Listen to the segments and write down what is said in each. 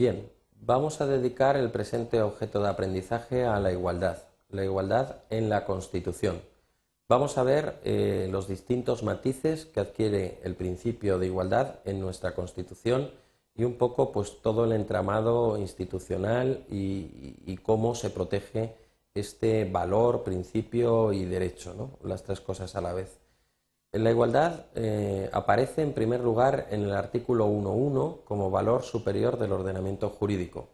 Bien, vamos a dedicar el presente objeto de aprendizaje a la igualdad, la igualdad en la Constitución. Vamos a ver eh, los distintos matices que adquiere el principio de igualdad en nuestra Constitución y un poco pues todo el entramado institucional y, cómo se protege este valor, principio y derecho, ¿no? las tres cosas a la vez. La igualdad eh, aparece en primer lugar en el artículo 1.1 como valor superior del ordenamiento jurídico.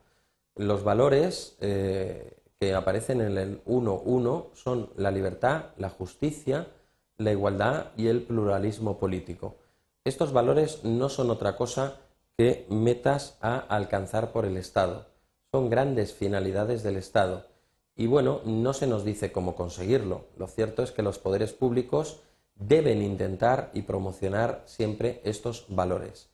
Los valores eh, que aparecen en el 1.1 son la libertad, la justicia, la igualdad y el pluralismo político. Estos valores no son otra cosa que metas a alcanzar por el Estado. Son grandes finalidades del Estado. Y bueno, no se nos dice cómo conseguirlo. Lo cierto es que los poderes públicos deben intentar y promocionar siempre estos valores.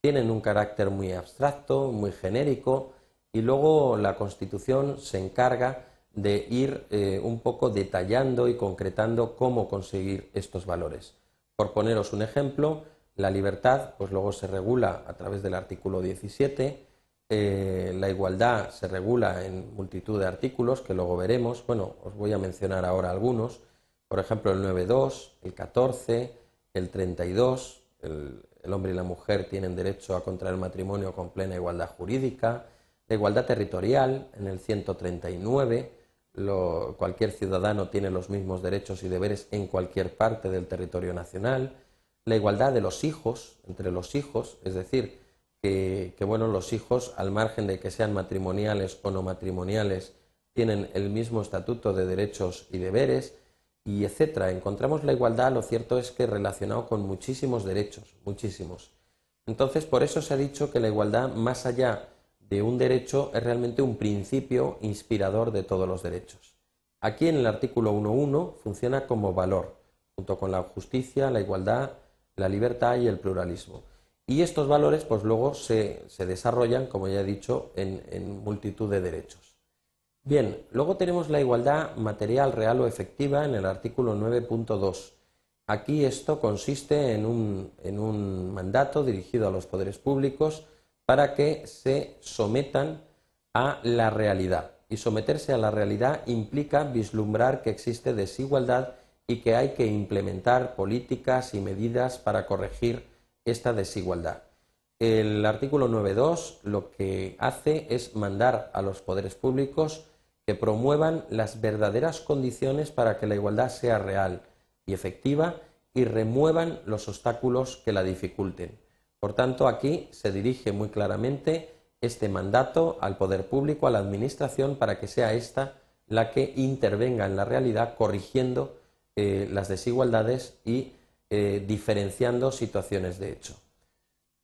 Tienen un carácter muy abstracto, muy genérico, y luego la Constitución se encarga de ir eh, un poco detallando y concretando cómo conseguir estos valores. Por poneros un ejemplo, la libertad, pues luego se regula a través del artículo 17, eh, la igualdad se regula en multitud de artículos que luego veremos, bueno, os voy a mencionar ahora algunos, por ejemplo, el 9.2, el 14, el 32, el, el hombre y la mujer tienen derecho a contraer matrimonio con plena igualdad jurídica, la igualdad territorial en el 139, cualquier ciudadano tiene los mismos derechos y deberes en cualquier parte del territorio nacional, la igualdad de los hijos entre los hijos, es decir, que, que bueno, los hijos, al margen de que sean matrimoniales o no matrimoniales, tienen el mismo estatuto de derechos y deberes, y etcétera. Encontramos la igualdad, lo cierto es que relacionado con muchísimos derechos, muchísimos. Entonces, por eso se ha dicho que la igualdad, más allá de un derecho, es realmente un principio inspirador de todos los derechos. Aquí en el artículo 1.1 funciona como valor, junto con la justicia, la igualdad, la libertad y el pluralismo. Y estos valores, pues luego se, desarrollan, como ya he dicho, en multitud de derechos. Bien, luego tenemos la igualdad material, real o efectiva en el artículo 9.2. Aquí esto consiste en un, mandato dirigido a los poderes públicos para que se sometan a la realidad. Y someterse a la realidad implica vislumbrar que existe desigualdad y que hay que implementar políticas y medidas para corregir esta desigualdad. El artículo 9.2 lo que hace es mandar a los poderes públicos que promuevan las verdaderas condiciones para que la igualdad sea real y efectiva y remuevan los obstáculos que la dificulten. Por tanto, aquí se dirige muy claramente este mandato al poder público, a la Administración, para que sea esta la que intervenga en la realidad corrigiendo eh, las desigualdades y eh, diferenciando situaciones de hecho.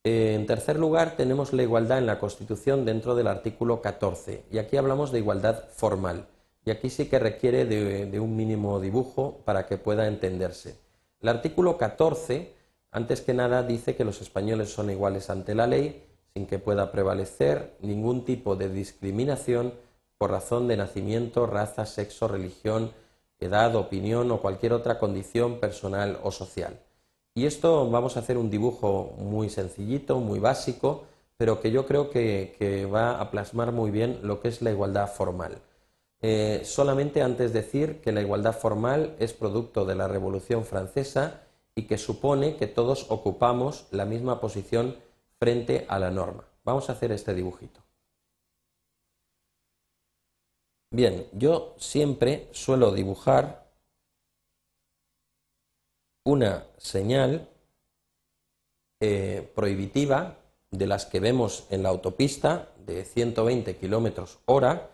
En tercer lugar, tenemos la igualdad en la Constitución dentro del artículo 14. Y aquí hablamos de igualdad formal. Y aquí sí que requiere de, un mínimo dibujo para que pueda entenderse. El artículo 14, antes que nada, dice que los españoles son iguales ante la ley, sin que pueda prevalecer ningún tipo de discriminación por razón de nacimiento, raza, sexo, religión, edad, opinión o cualquier otra condición personal o social. Y esto vamos a hacer un dibujo muy sencillito, muy básico, pero que yo creo que, va a plasmar muy bien lo que es la igualdad formal. Eh, solamente antes decir que la igualdad formal es producto de la Revolución Francesa y que supone que todos ocupamos la misma posición frente a la norma. Vamos a hacer este dibujito. Bien, yo siempre suelo dibujar una señal eh, prohibitiva de las que vemos en la autopista de 120 kilómetros hora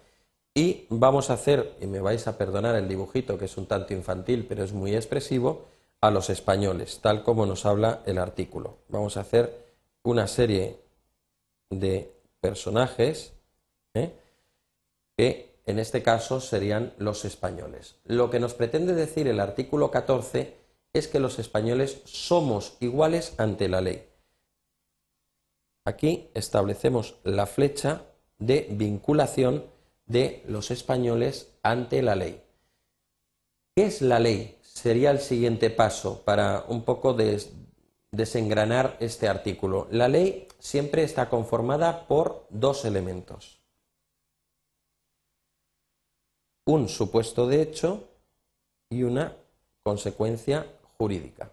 y vamos a hacer, y me vais a perdonar el dibujito que es un tanto infantil pero es muy expresivo, a los españoles, tal como nos habla el artículo. Vamos a hacer una serie de personajes ¿eh? que en este caso serían los españoles. Lo que nos pretende decir el artículo 14 es que los españoles somos iguales ante la ley. Aquí establecemos la flecha de vinculación de los españoles ante la ley. ¿Qué es la ley? Sería el siguiente paso para un poco desengranar este artículo. La ley siempre está conformada por dos elementos. Un supuesto de hecho y una consecuencia jurídica.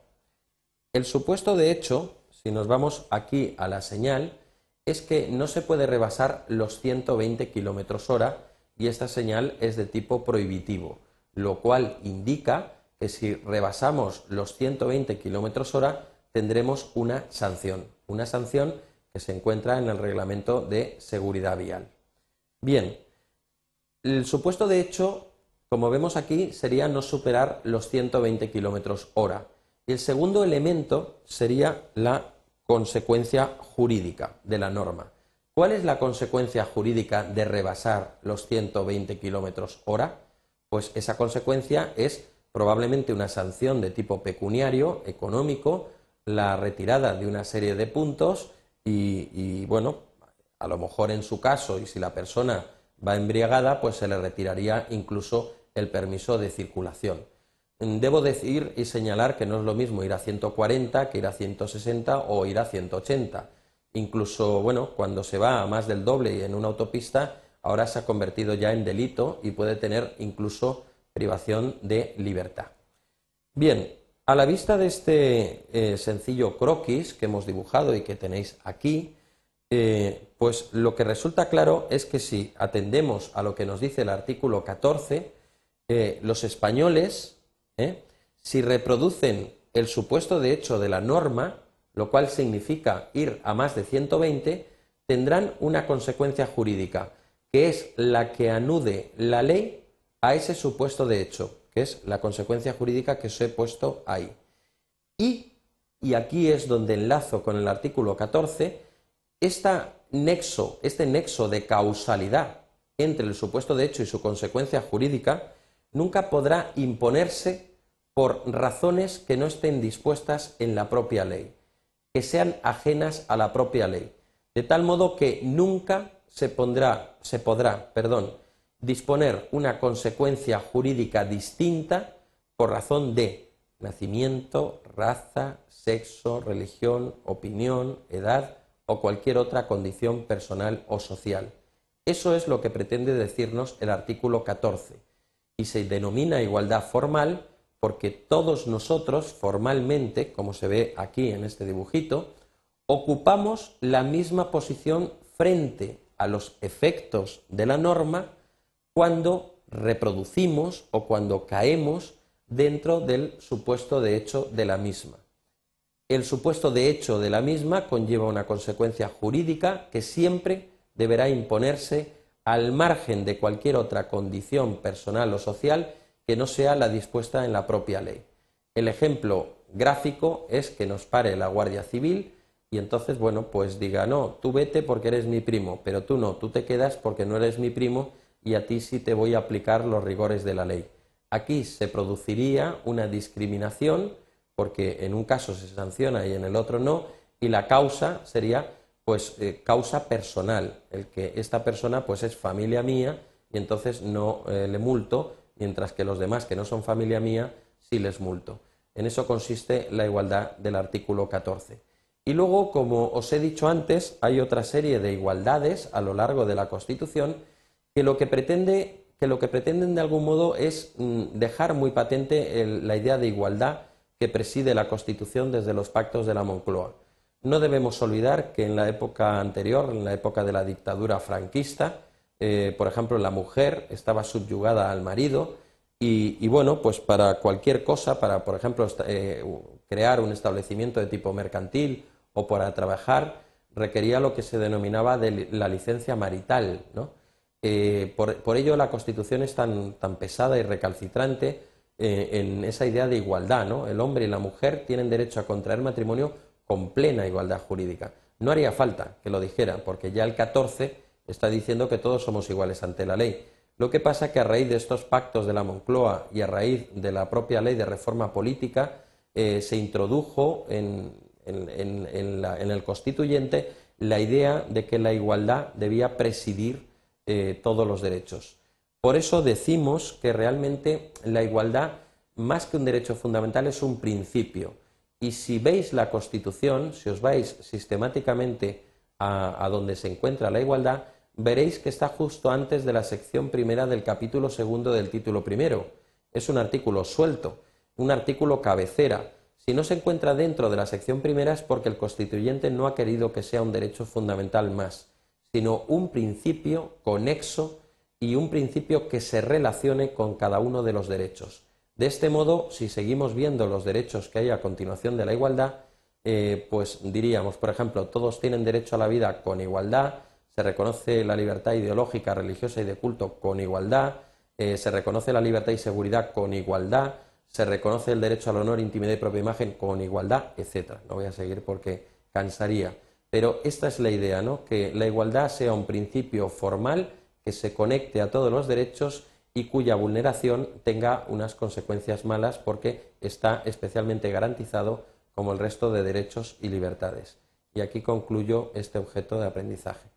El supuesto de hecho, si nos vamos aquí a la señal, es que no se puede rebasar los 120 km hora y esta señal es de tipo prohibitivo, lo cual indica que si rebasamos los 120 km hora tendremos una sanción, una sanción que se encuentra en el reglamento de seguridad vial. Bien, el supuesto de hecho, como vemos aquí, sería no superar los 120 km hora. Y el segundo elemento sería la consecuencia jurídica de la norma. ¿Cuál es la consecuencia jurídica de rebasar los 120 kilómetros hora? Pues esa consecuencia es probablemente una sanción de tipo pecuniario, económico, la retirada de una serie de puntos y, y, bueno, a lo mejor en su caso y si la persona va embriagada, pues se le retiraría incluso el permiso de circulación. Debo decir y señalar que no es lo mismo ir a 140 que ir a 160 o ir a 180. Incluso, bueno, cuando se va a más del doble y en una autopista, ahora se ha convertido ya en delito y puede tener incluso privación de libertad. Bien, a la vista de este eh, sencillo croquis que hemos dibujado y que tenéis aquí, eh, pues lo que resulta claro es que si atendemos a lo que nos dice el artículo 14, eh, los españoles ¿eh? si reproducen el supuesto de hecho de la norma, lo cual significa ir a más de 120, tendrán una consecuencia jurídica, que es la que anude la ley a ese supuesto de hecho, que es la consecuencia jurídica que os he puesto ahí. Y, y aquí es donde enlazo con el artículo 14, nexo, este nexo de causalidad entre el supuesto de hecho y su consecuencia jurídica nunca podrá imponerse por razones que no estén dispuestas en la propia ley, que sean ajenas a la propia ley, de tal modo que nunca se, pondrá, se podrá disponer una consecuencia jurídica distinta por razón de nacimiento, raza, sexo, religión, opinión, edad o cualquier otra condición personal o social. Eso es lo que pretende decirnos el artículo 14 y se denomina igualdad formal porque todos nosotros formalmente, como se ve aquí en este dibujito, ocupamos la misma posición frente a los efectos de la norma cuando reproducimos o cuando caemos dentro del supuesto de hecho de la misma. El supuesto de hecho de la misma conlleva una consecuencia jurídica que siempre deberá imponerse al margen de cualquier otra condición personal o social que no sea la dispuesta en la propia ley. El ejemplo gráfico es que nos pare la Guardia Civil y entonces, bueno, pues diga, no, tú vete porque eres mi primo, pero tú no, tú te quedas porque no eres mi primo y a ti sí te voy a aplicar los rigores de la ley. Aquí se produciría una discriminación porque en un caso se sanciona y en el otro no, y la causa sería pues eh, causa personal, el que esta persona pues es familia mía y entonces no eh, le multo, mientras que los demás que no son familia mía sí les multo. En eso consiste la igualdad del artículo 14. Y luego, como os he dicho antes, hay otra serie de igualdades a lo largo de la Constitución que lo que pretende que lo que pretenden de algún modo es mm, dejar muy patente la idea de igualdad que preside la Constitución desde los pactos de la Moncloa. No debemos olvidar que en la época anterior, en la época de la dictadura franquista, eh, por ejemplo, la mujer estaba subyugada al marido y, bueno, pues para cualquier cosa, para, por ejemplo, eh, crear un establecimiento de tipo mercantil o para trabajar, requería lo que se denominaba de la licencia marital. Eh, por, ello la Constitución es tan, tan pesada y recalcitrante en esa idea de igualdad. ¿no? El hombre y la mujer tienen derecho a contraer matrimonio con plena igualdad jurídica. No haría falta que lo dijera, porque ya el 14 está diciendo que todos somos iguales ante la ley. Lo que pasa es que a raíz de estos pactos de la Moncloa y a raíz de la propia ley de reforma política, eh, se introdujo en, el constituyente la idea de que la igualdad debía presidir eh, todos los derechos. Por eso decimos que realmente la igualdad, más que un derecho fundamental, es un principio Y si veis la Constitución, si os vais sistemáticamente a, donde se encuentra la igualdad, veréis que está justo antes de la sección primera del capítulo segundo del título primero. Es un artículo suelto, un artículo cabecera. Si no se encuentra dentro de la sección primera es porque el constituyente no ha querido que sea un derecho fundamental más, sino un principio conexo y un principio que se relacione con cada uno de los derechos. De este modo, si seguimos viendo los derechos que hay a continuación de la igualdad, eh, pues diríamos, por ejemplo, todos tienen derecho a la vida con igualdad, se reconoce la libertad ideológica, religiosa y de culto con igualdad, eh, se reconoce la libertad y seguridad con igualdad, se reconoce el derecho al honor, intimidad y propia imagen con igualdad, etcétera. No voy a seguir porque cansaría. Pero esta es la idea, ¿no? Que la igualdad sea un principio formal que se conecte a todos los derechos y cuya vulneración tenga unas consecuencias malas porque está especialmente garantizado como el resto de derechos y libertades. Y aquí concluyo este objeto de aprendizaje.